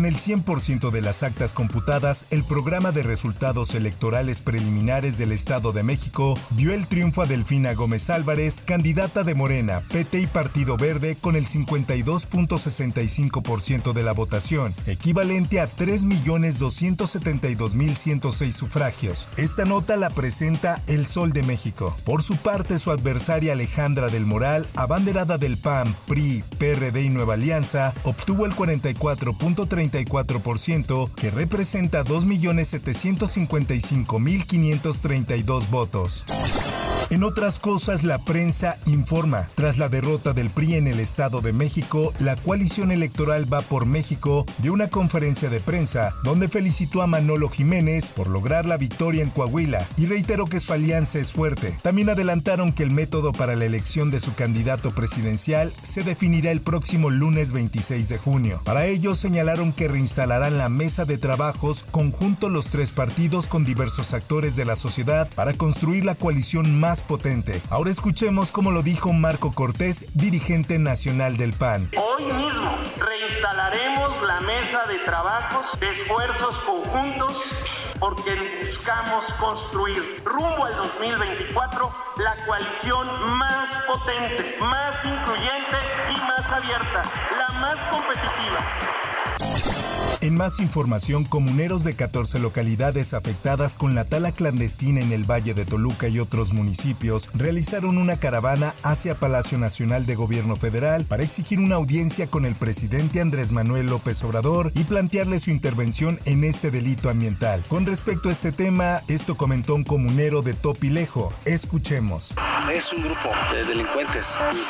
Con el 100% de las actas computadas, el programa de resultados electorales preliminares del Estado de México dio el triunfo a Delfina Gómez Álvarez, candidata de Morena, PT y Partido Verde, con el 52.65% de la votación, equivalente a 3.272.106 sufragios. Esta nota la presenta El Sol de México. Por su parte, su adversaria Alejandra del Moral, abanderada del PAN, PRI, PRD y Nueva Alianza, obtuvo el 44.3 34%, que representa 2.755.532 votos. En otras cosas, la prensa informa. Tras la derrota del PRI en el Estado de México, la coalición electoral Va por México dio una conferencia de prensa donde felicitó a Manolo Jiménez por lograr la victoria en Coahuila y reiteró que su alianza es fuerte. También adelantaron que el método para la elección de su candidato presidencial se definirá el próximo lunes 26 de junio. Para ello señalaron que reinstalarán la mesa de trabajos conjunto los tres partidos con diversos actores de la sociedad para construir la coalición más potente. Ahora escuchemos cómo lo dijo Marco Cortés, dirigente nacional del PAN. Hoy mismo reinstalaremos la mesa de trabajos, de esfuerzos conjuntos, porque buscamos construir rumbo al 2024 la coalición más potente, más incluyente y más abierta, la más competitiva. En más información, comuneros de 14 localidades afectadas con la tala clandestina en el Valle de Toluca y otros municipios realizaron una caravana hacia Palacio Nacional de Gobierno Federal para exigir una audiencia con el presidente Andrés Manuel López Obrador y plantearle su intervención en este delito ambiental. Con respecto a este tema, esto comentó un comunero de Topilejo. Escuchemos. Es un grupo de delincuentes.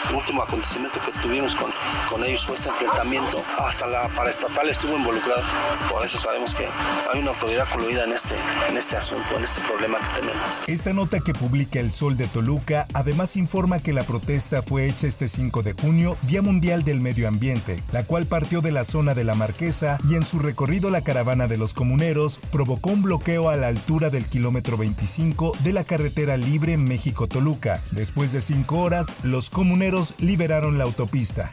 El último acontecimiento que tuvimos con, con ellos fue este enfrentamiento. Hasta la paraestatal estuvo involucrado. Por eso sabemos que hay una autoridad coluida en este, en este asunto, en este problema que tenemos. Esta nota que publica El Sol de Toluca además informa que la protesta fue hecha este 5 de junio, Día Mundial del Medio Ambiente, la cual partió de la zona de la Marquesa y en su recorrido la caravana de los comuneros provocó un bloqueo a la altura del kilómetro 25 de la carretera libre México-Toluca. Después de cinco horas, los comuneros liberaron la autopista.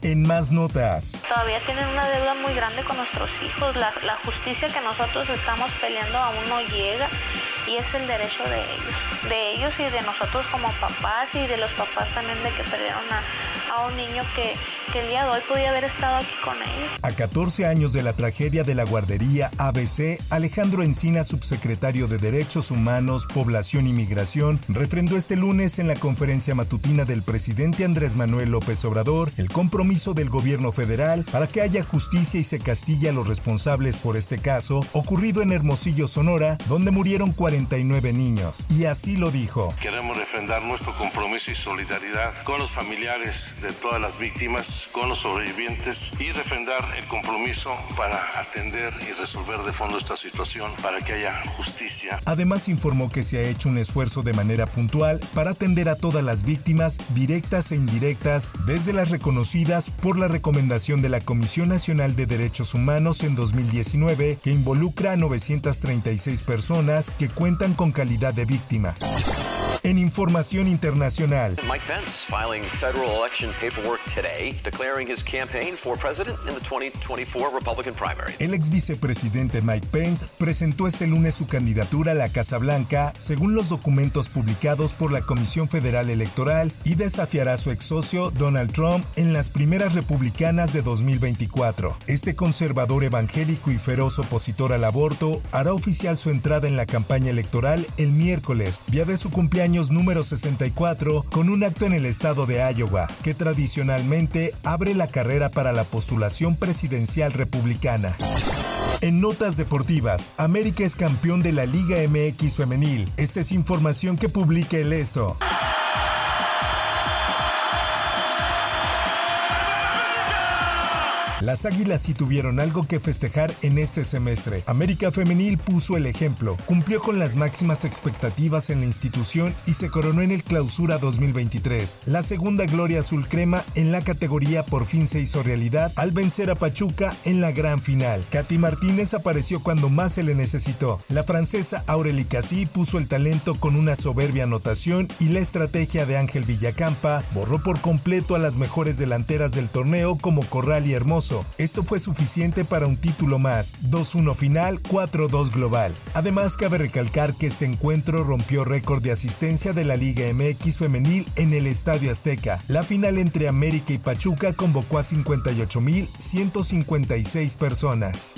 En más notas. Todavía tienen una deuda muy grande con nuestros hijos. La, justicia que nosotros estamos peleando aún no llega y es el derecho de ellos. De ellos y de nosotros como papás y de los papás también de que perdieron a, un niño que, que el día de hoy podía haber estado aquí con ellos. A 14 años de la tragedia de la guardería ABC, Alejandro Encina, subsecretario de Derechos Humanos, Población y Migración, refrendó este lunes en la conferencia matutina del presidente Andrés Manuel López Obrador el compromiso del gobierno federal para que haya justicia y se castigue a los responsables por este caso ocurrido en Hermosillo, Sonora, donde murieron 49 niños. Y así lo dijo. Queremos refrendar nuestro compromiso y solidaridad con los familiares de todas las víctimas, con los sobrevivientes y refrendar el compromiso para atender y resolver de fondo esta situación para que haya justicia. Además informó que se ha hecho un esfuerzo de manera puntual para atender a todas las víctimas directas e indirectas, desde las reconocidas por la recomendación de la Comisión Nacional de Derechos Humanos en 2019 que involucra a 936 personas que cuentan con calidad de víctima. En información internacional, Mike Pence filing federal election paperwork today, declaring his campaign for president in the 2024 Republican primary. El ex vicepresidente Mike Pence presentó este lunes su candidatura a la Casa Blanca, según los documentos publicados por la Comisión Federal Electoral, y desafiará a su ex socio Donald Trump en las primeras republicanas de 2024. Este conservador evangélico y feroz opositor al aborto hará oficial su entrada en la campaña electoral el miércoles, día de su cumpleaños número 64 con un acto en el estado de Iowa, que tradicionalmente abre la carrera para la postulación presidencial republicana. En notas deportivas, América es campeón de la Liga MX femenil. Esta es información que publica el Esto. Las Águilas sí tuvieron algo que festejar en este semestre. América Femenil puso el ejemplo, cumplió con las máximas expectativas en la institución y se coronó en el Clausura 2023. La segunda gloria azul crema en la categoría por fin se hizo realidad al vencer a Pachuca en la gran final. Katy Martínez apareció cuando más se le necesitó. La francesa Aurelie Cassi puso el talento con una soberbia anotación y la estrategia de Ángel Villacampa borró por completo a las mejores delanteras del torneo como Corral y Hermoso esto fue suficiente para un título más, 2-1 final, 4-2 global. Además, cabe recalcar que este encuentro rompió récord de asistencia de la Liga MX femenil en el Estadio Azteca. La final entre América y Pachuca convocó a 58.156 personas.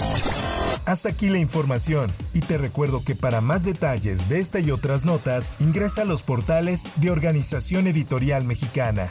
Hasta aquí la información y te recuerdo que para más detalles de esta y otras notas ingresa a los portales de Organización Editorial Mexicana.